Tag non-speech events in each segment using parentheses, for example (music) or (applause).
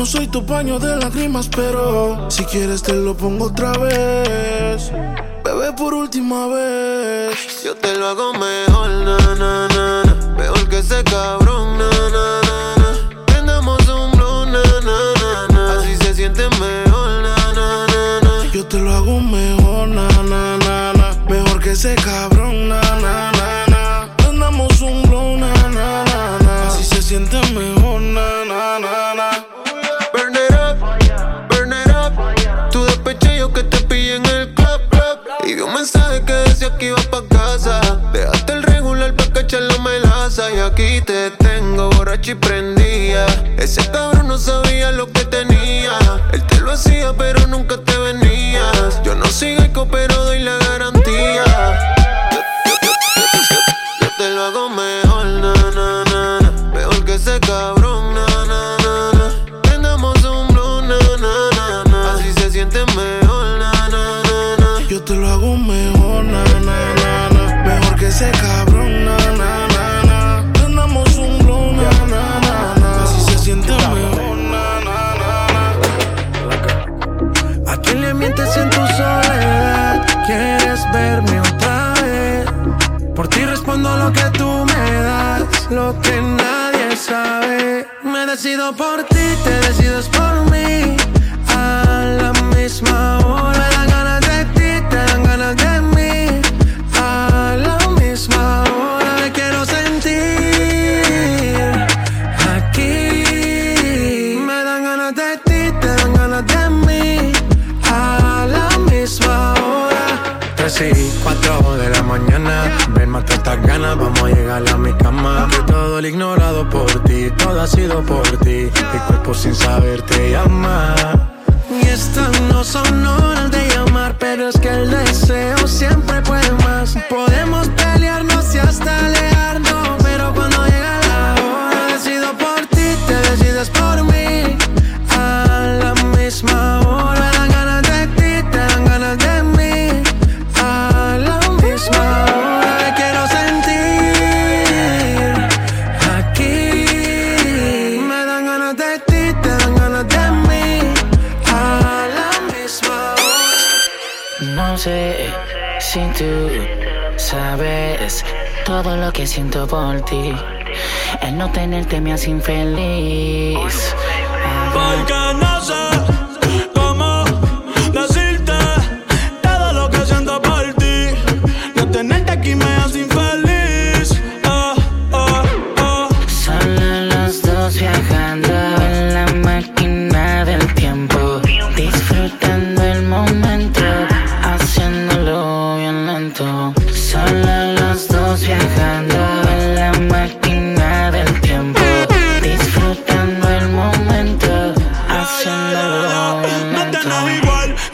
No soy tu paño de lágrimas, pero si quieres te lo pongo otra vez. Bebé, por última vez. Yo te lo hago mejor, na, na, na, na. Mejor que ese cabrón, na, na, na, na. Prendamos un blow, na, na, na, na. Así se siente mejor, na, na, na, na. Yo te lo hago mejor, na, na, na, na. Mejor que ese cabrón, prendía. Ese cabrón no sabía lo que tenía. Él te lo hacía, pero nunca te venías. Yo no sigo pero doy la garantía. Me decido el ignorado por ti, todo ha sido por ti. Mi cuerpo sin saber te llama. Y estas no son horas de llamar, pero es que el deseo siempre puede más. Todo lo que siento por ti. El no tenerte me hace infeliz.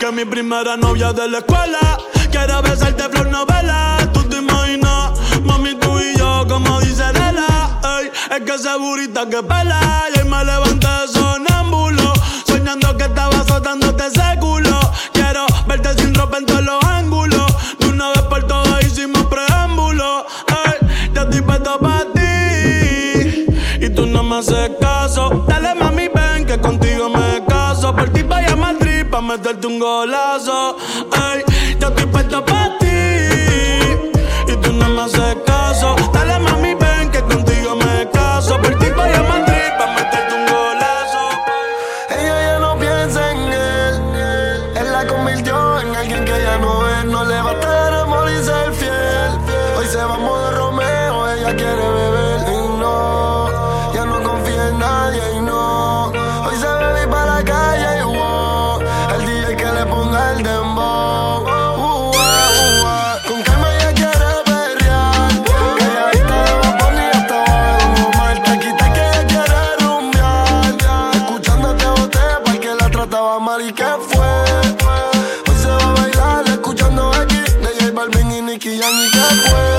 Que mi primera novia de la escuela. Quiero besarte flor novela. Tú te imaginas, mami, tú y yo, como dice Adela. Ey, es que esa burita que pela. Y hoy me levanté sonámbulo. Soñando que estaba azotándote ese culo. Quiero verte sin ropa en todos los ángulos. De una vez por todas hicimos preámbulo. Ey, yo estoy puesto para ti. Y tú no me haces caso. Dale, mami, ven que contigo me pa' meterte un golazo. Ey, yo estoy puesto para ti. Y tú no me haces caso. llamar y qué fue. Hoy se va a bailar escuchando aquí de J Balvin y Nicky Jam y qué fue.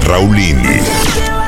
Raulini.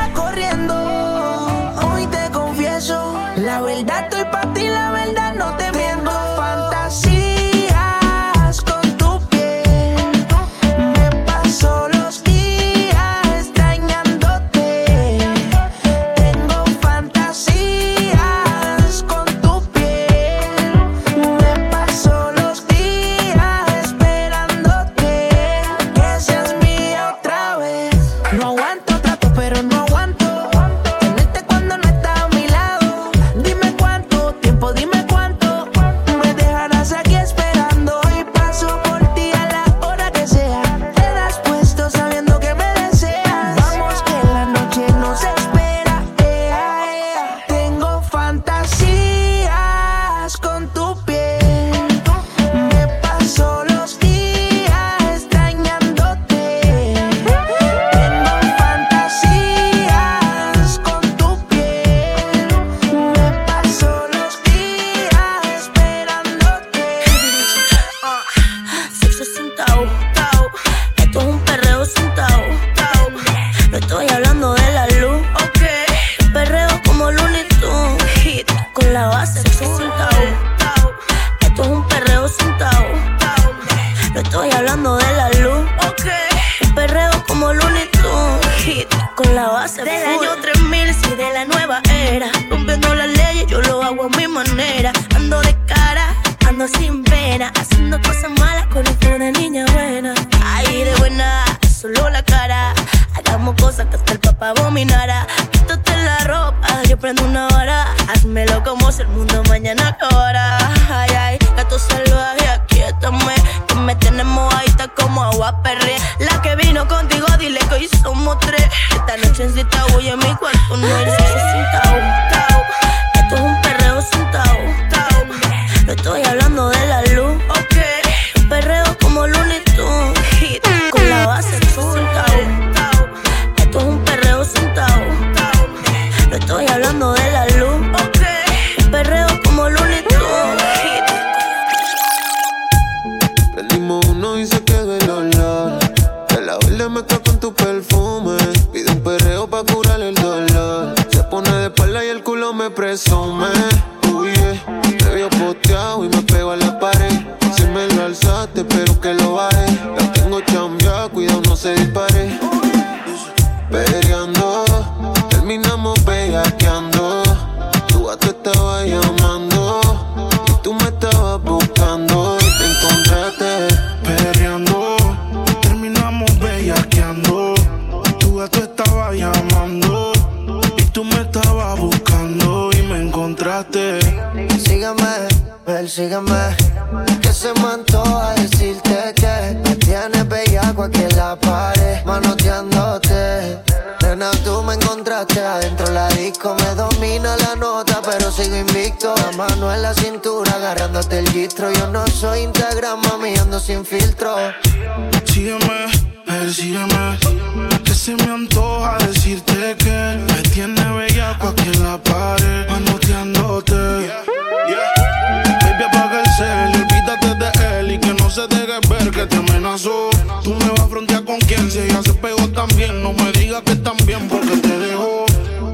te amenazó. Tú me vas a frontear con quien si ella se pegó también. No me digas que también porque te dejó.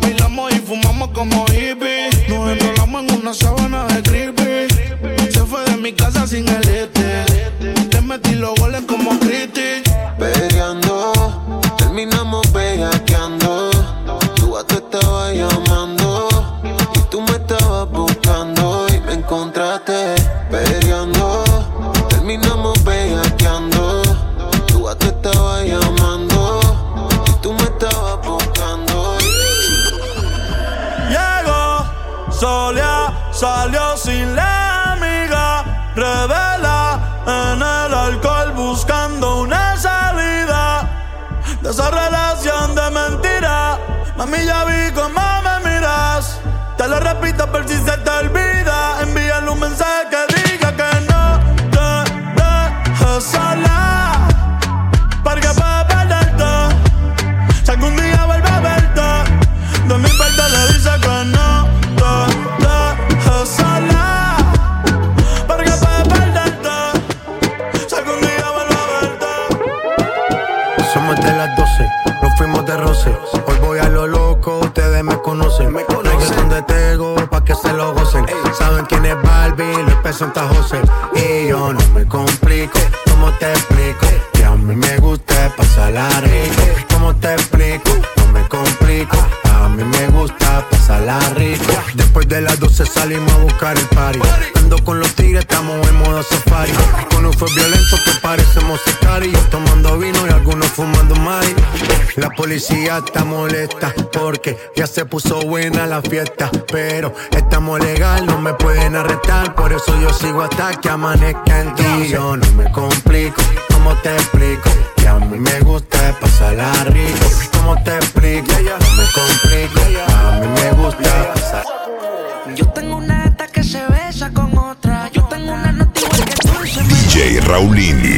Bailamos y fumamos como hippies. Nos enrolamos en una sábana de creepy. Se fue de mi casa sin el Santa José. policía está molesta porque ya se puso buena la fiesta. Pero estamos legal, no me pueden arrestar. Por eso yo sigo hasta que amanezca en ti. Yo no me complico, ¿cómo te explico? Que a mí me gusta pasarla rico. ¿Cómo te explico? No me complico, a mí me gusta pasar. Yo tengo una gata que se besa con otra. Yo tengo una nota que tú. DJ Raulini.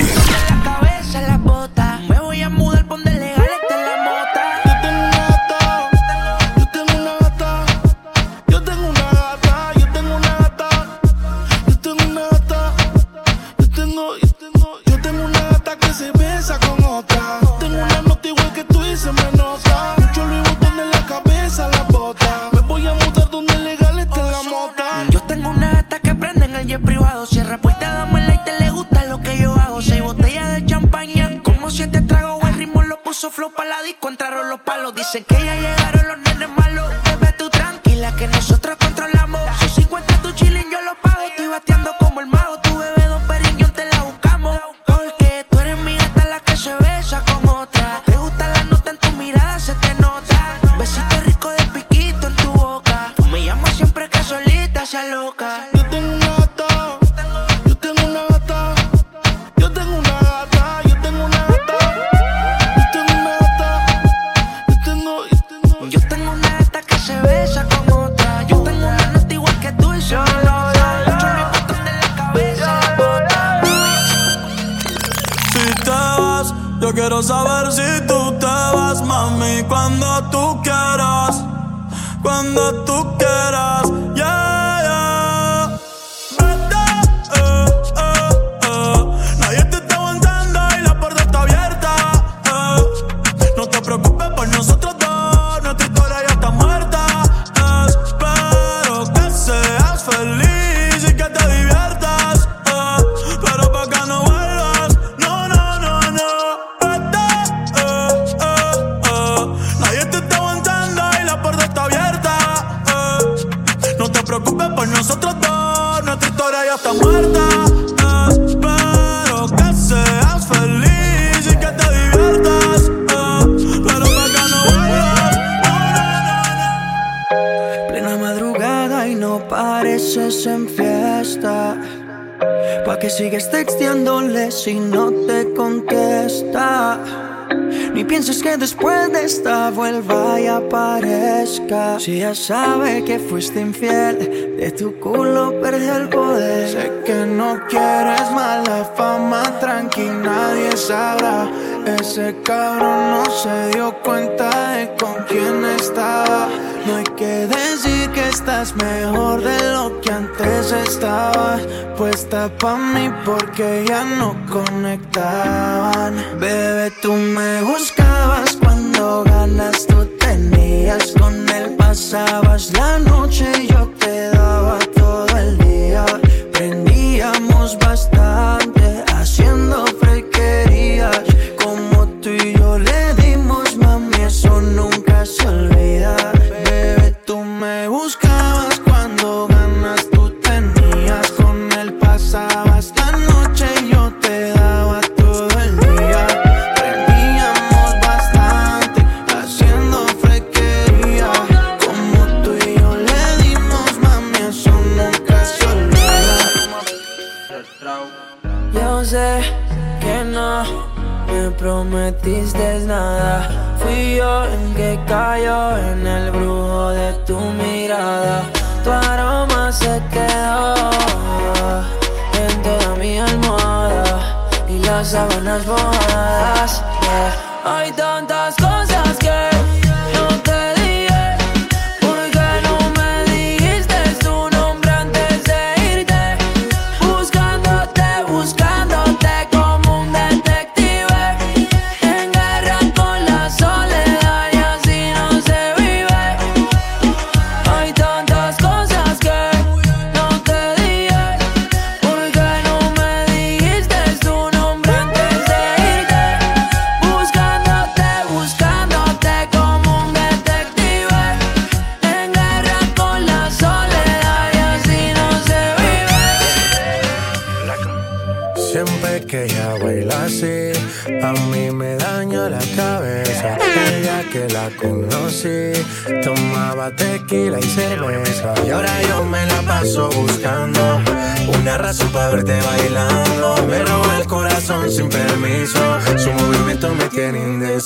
sabe que fuiste infiel. De tu culo perdió el poder. Sé que no quieres mala fama, tranqui, nadie sabrá. Ese cabrón no se dio cuenta de con quién estaba. No hay que decir que estás mejor de lo que antes estabas. Puesta pa' mí porque ya no conectaban. Bebé, tú me buscabas cuando ganas, tú tenías con pasabas la noche y yo te daba todo el día. Prendíamos bastante.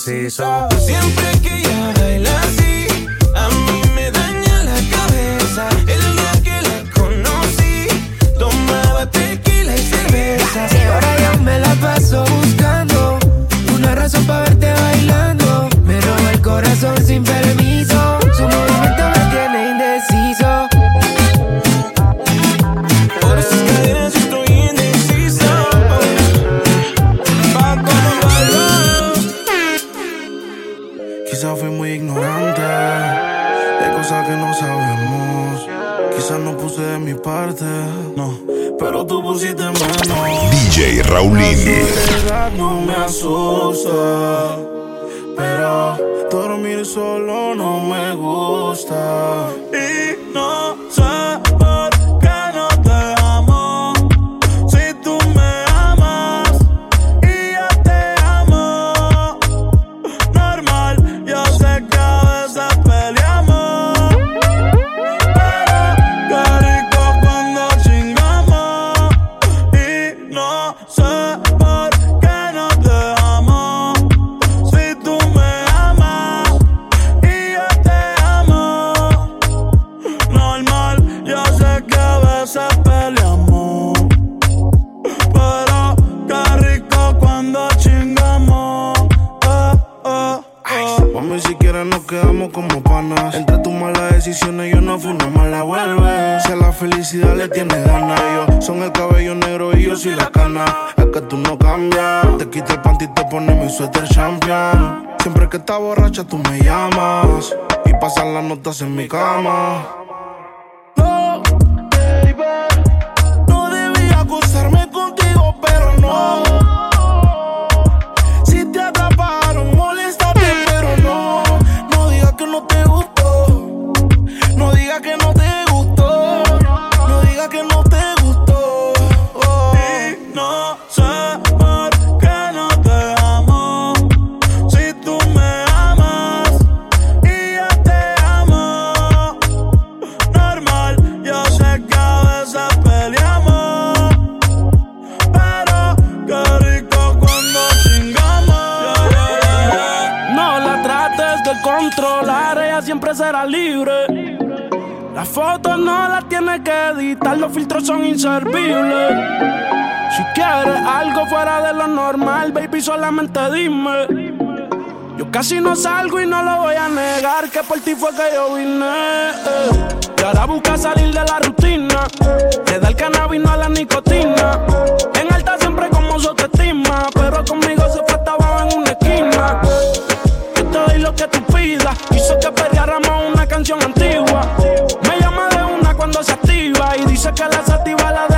Siempre que ya Quizás fui muy ignorante de cosas que no sabemos. Quizás no puse de mi parte, no, pero tú pusiste menos. DJ Raulini. La no me asusta, pero dormir solo no me gusta. Y no pone mi suéter champion. Siempre que está borracha tú me llamas y pasan las notas en mi cama. No, baby, no debía acusarme contigo, pero no. tiene que editar, los filtros son inservibles. Si quieres algo fuera de lo normal, baby, solamente dime. Yo casi no salgo y no lo voy a negar, que por ti fue que yo vine. Eh. Y ahora busca salir de la rutina, le da el cannabis, no a la nicotina. En alta siempre como su autoestima, pero conmigo se fue hasta abajo en una esquina. Yo te doy lo que tú pidas, hizo que peleáramos una canción antigua. saca la sativa, la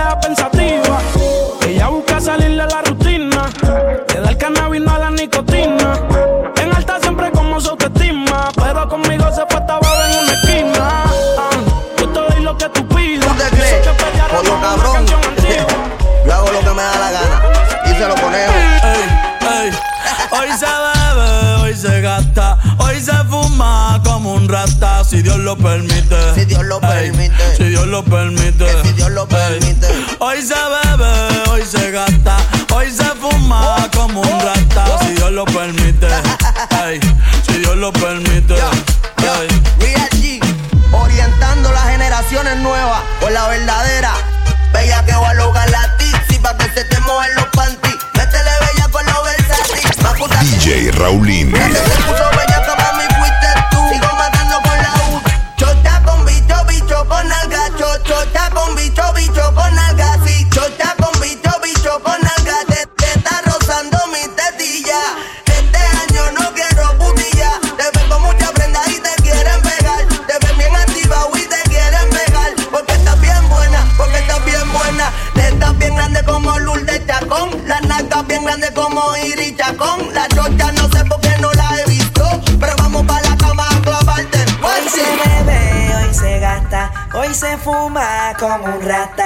si Dios lo permite. Si Dios lo permite. Si Dios lo permite. Si Dios lo permite. Hoy se bebe, hoy se gasta, hoy se fuma como un rata. Si Dios lo permite. Ey, si Dios lo permite. Yo, yo, Real G, orientando las generaciones nuevas por la verdadera. Bella que va a lograr la tipsy pa' que se te mojen los panties. Métele bella con los versatis. DJ Raulín.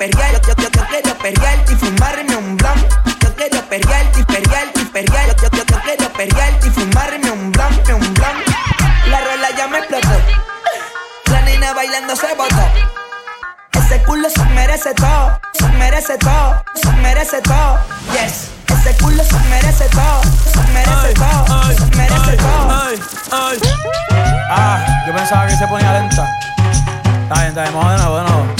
y perrearte. Yo, yo, yo, quiero perrearte y fumarme un blon. Yo quiero perrearte y perrearte y perrearte. Yo, yo, yo quiero perrearte y fumarme un blon, un blon. La rola ya me explotó. La nena bailando se botó. Ese culo se merece todo, se merece todo, se merece todo. Yes, ese culo se merece todo, se merece todo, se merece todo. Ay, ay. Ah, yo pensaba que se ponía lenta. Está bien, está bien, vamos de nuevo, de nuevo.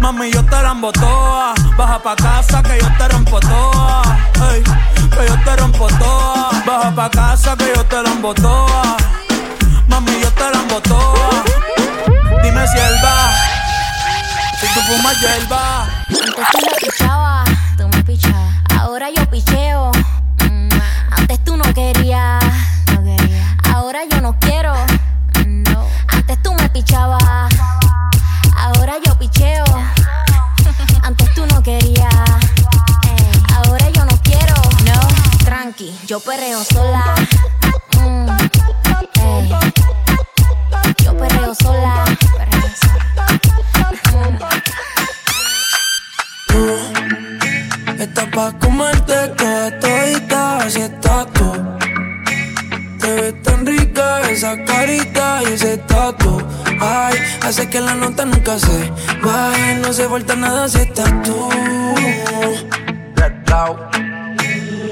Mami, yo te la embotoa. Baja pa' casa que yo te rompo toa. Ey, que yo te rompo toa. Baja pa' casa que yo te la embotoa. Mami, yo te la embotoa. Dime si él va. Si tú fumas hierba. Antes tú me pichabas, tú me pichabas. Ahora yo picheo. Mm, Antes tú no querías, no quería. Ahora yo no quiero. No. Antes tú me pichabas. Yo perreo sola. Mm, ey. Yo perreo sola. Perreo sola. Mm. Estás pa' comerte toda todita, así estás tú. Te ves tan rica esa carita y ese tatu. Ay, hace que la nota nunca se baje, no se falta nada si estás tú.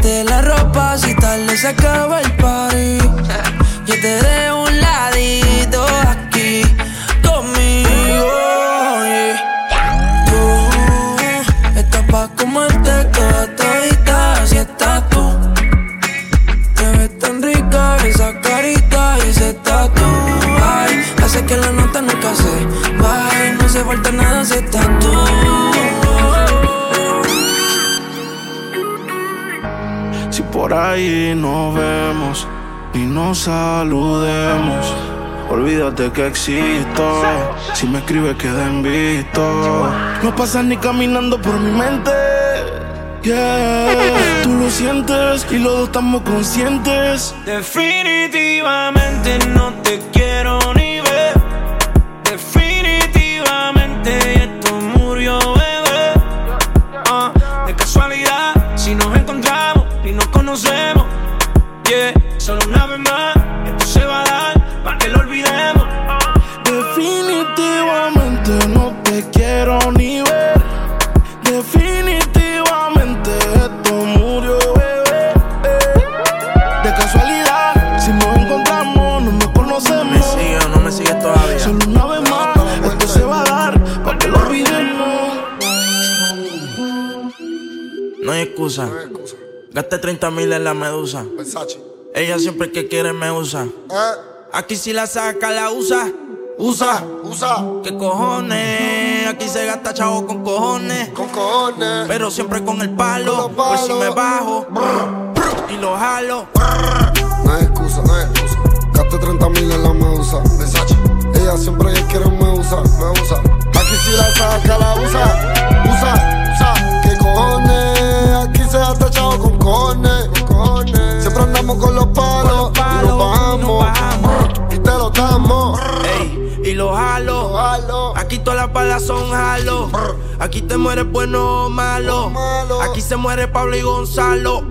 Tráete la ropa si tarde se acaba el party. Yo te dejo un ladito aquí conmigo. Tú estás pa' comerte toda todita, así estás tú. Te ves tan rica esa carita y ese tatu. Ay, hace que la nota nunca se baje, no se falta nada si estás tú. Por ahí nos vemos y nos saludemos, olvídate que existo. Si me escribes, queda en visto. No pasas ni caminando por mi mente. Yeah, tú lo sientes y los dos estamos conscientes. Definitivamente no te quiero Gasté 30 mil en la medusa. Ella siempre que quiere me usa. Eh. Aquí si la saca, la usa. Usa, usa. ¿Qué cojones? Aquí se gasta chavo con cojones. Con cojones. Pero siempre con el palo. Pues si me bajo y lo jalo. No hay excusa, no hay excusa. Gasté 30 mil en la medusa. Ella siempre quiere me usa, me usa. Aquí si la saca, la usa. Usa, usa. ¿Qué cojones? Con cojones. Siempre andamos con los palos. y nos bajamos. Y te lo damos. Ey, y lo jalo. Aquí todas las balas son jalo. Aquí te mueres bueno o malo. Aquí se muere Pablo y Gonzalo.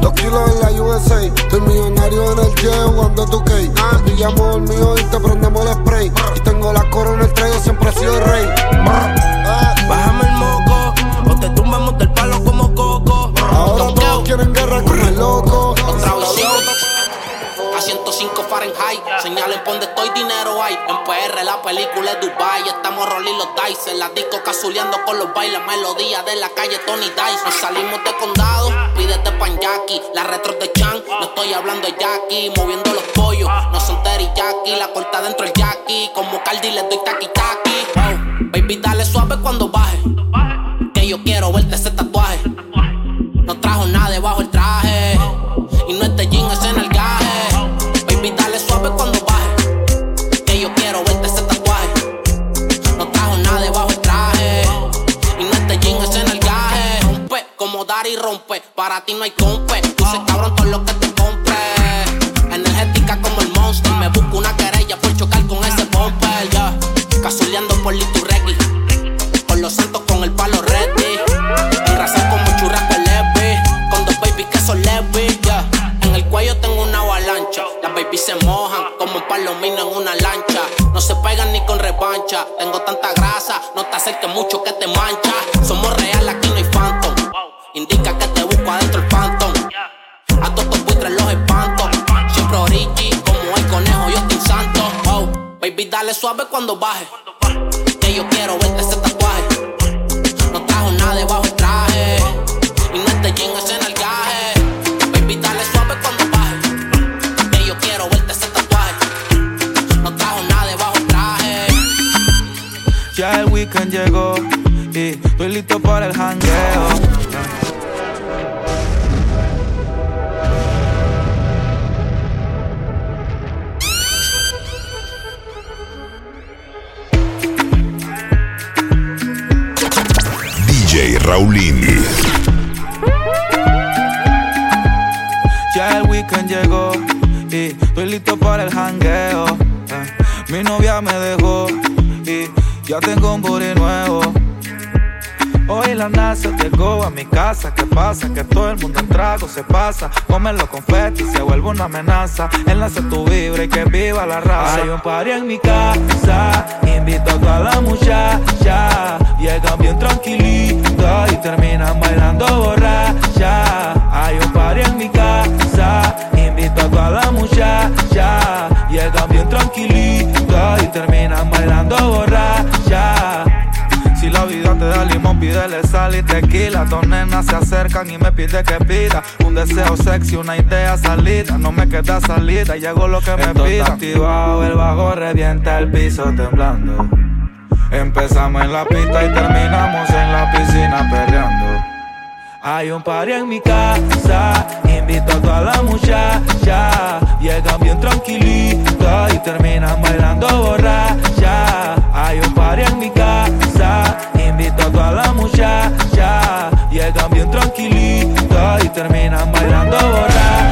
Dos kilos en la USA. Estoy millonario en el jet jugando tu K. Ah, pillamos el mío y te prendemos el spray. Y tengo la corona, el traigo, siempre he sido el rey. Bájame el Ahora todos quieren guerra con el loco. Otra visión. A 105 Fahrenheit. Señalen por donde estoy, dinero hay. En PR la película es Dubai. Estamos rolling los dice. En la disco cazuleando con los bailes. Melodía de la calle Tony Dice. Nos salimos de condado. Pídete pan Jackie. La retro de Chan. No estoy hablando de Jackie. Moviendo los pollos. No son teriyaki. La corta dentro el Jackie. Como Cardi le doy taki taki. Wow. Baby, dale suave cuando baje. Que yo quiero verte ese tatuaje. Para ti no hay compe. Tú se cabrón todo lo que te compre. Energética como el monster. Me busco una querella por chocar con ese bumper. Ya. Cazuleando por Liturregui. Ya el weekend llegó y estoy listo para el jangueo. Eh, Mi novia me dejó y ya tengo un booty nuevo. Hoy la NASA llegó a mi casa. ¿Qué pasa? Que todo el mundo en trago se pasa. Comen los confetis se vuelve una amenaza. Enlace tu vibra y que viva la raza. Hay un party en mi casa. Invito a toda la muchacha. Llegan bien y terminan bailando borracha. Hay un party en mi casa. Invito a toda la muchacha. Llegan bien tranquilitas y terminan bailando borracha. Si la vida te da limón, pídele sal y tequila. Dos nenas se acercan y me pide que pida un deseo sexy, una idea salida. No me queda salida, llegó lo que me pida. activado, el bajo revienta el piso temblando. Empezamos en la pista y terminamos en la piscina perreando. Hay un party en mi casa, invito a toda la muchacha. Llegan bien tranquilitas y terminan bailando borracha. Hay un party en mi casa, invito a toda la muchacha. Llegan bien tranquilitas y terminan bailando borracha.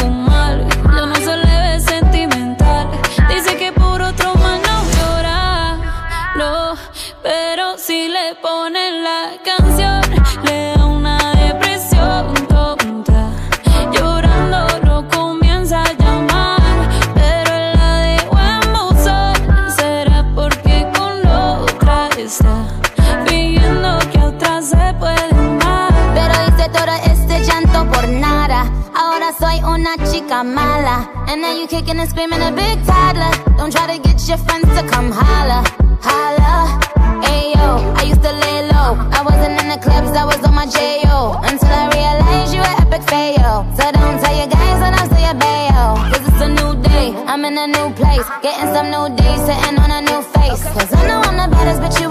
soy una chica mala. And now you kicking and screaming a big toddler. Don't try to get your friends to come holla, holla. Ayo, I used to lay low. I wasn't in the clubs, I was on my J.O. Until I realized you an epic fail. So don't tell your guys when I say your bail. Cause it's a new day, I'm in a new place. Getting some new days, sitting on a new face. Cause I know I'm the baddest, but you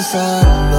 inside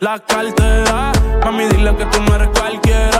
la cartera. Mami, dile que tú no eres cualquiera.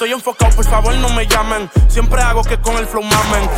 Estoy enfocado, por favor no me llamen. Siempre hago que con el flow mamen.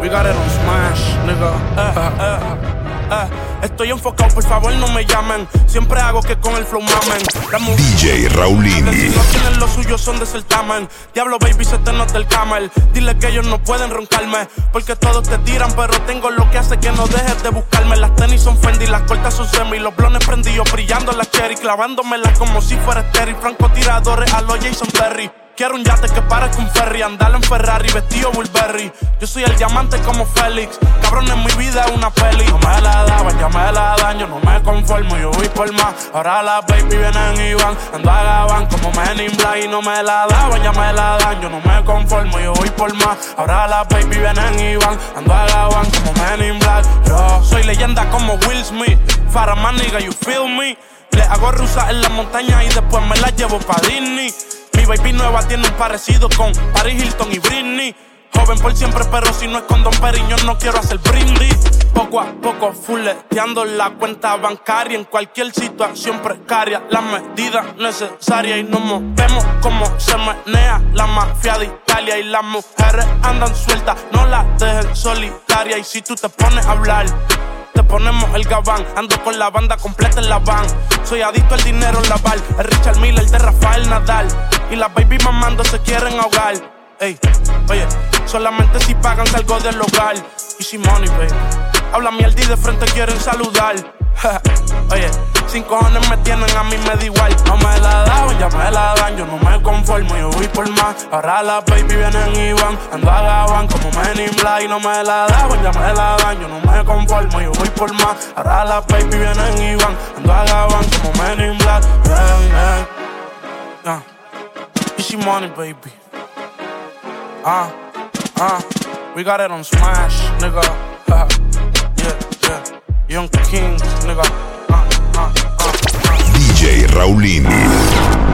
We got it on smash, nigga. Eh, eh, eh. Estoy enfocado, por favor no me llamen. Siempre hago que con el flow mamen. La DJ Raulini. Si no tienen lo suyo, son de certamen. Diablo, baby, se te nota el camel. Dile que ellos no pueden roncarme. Porque todos te tiran, pero tengo lo que hace que no dejes de buscarme. Las tenis son Fendi, las cortas son semi. Los blones prendidos, brillando las cherry. Clavándomelas como si fuera Terry. Francotiradores a los Jason Perry. Quiero un yate que pare con ferry, andar en Ferrari, vestido Burberry. Yo soy el diamante como Félix, cabrón en mi vida es una peli. No me la daban, ya me la dan, yo no me conformo, yo voy por más. Ahora las baby vienen y van, ando a Gabán como Men in Black y no me la daban, ya me la dan, yo no me conformo, yo voy por más. Ahora las baby vienen y van, ando a Gabán como Men in Black. Yo soy leyenda como Will Smith, Faraman nigga, you feel me. Le hago rusa en la montaña y después me la llevo pa' Disney. Mi baby nueva tiene un parecido con Paris Hilton y Britney. Joven por siempre, pero si no es con Don Periño, no quiero hacer brindis. Poco a poco, fuleteando la cuenta bancaria en cualquier situación precaria. Las medidas necesarias y nos movemos como se menea la mafia de Italia. Y las mujeres andan sueltas, no las dejen solitaria. Y si tú te pones a hablar, te ponemos el gabán. Ando con la banda completa en la van. Soy adicto al dinero en la bar. El Richard Miller de Rafael Nadal. Y las baby mamando se quieren ahogar. Ey, oye, solamente si pagan salgo del hogar. Y si money, baby. Habla mierda y de frente quieren saludar. (laughs) oye, sin cojones me tienen, a mí me da igual. No me la daban, ya me la dan. Yo no me conformo, yo voy por más. Ahora las baby vienen y van. Ando a Gabán como Men in Black. No me la daban, ya me la dan. Yo no me conformo, yo voy por más. Ahora las baby vienen y van. Ando a Gabán como Men in Black. Yeah. Yeah. Easy money, baby. Ah, ah, we got it on smash, nigga. Ha, yeah, yeah. Young King, nigga. Ah, ah, ah. DJ Raulini.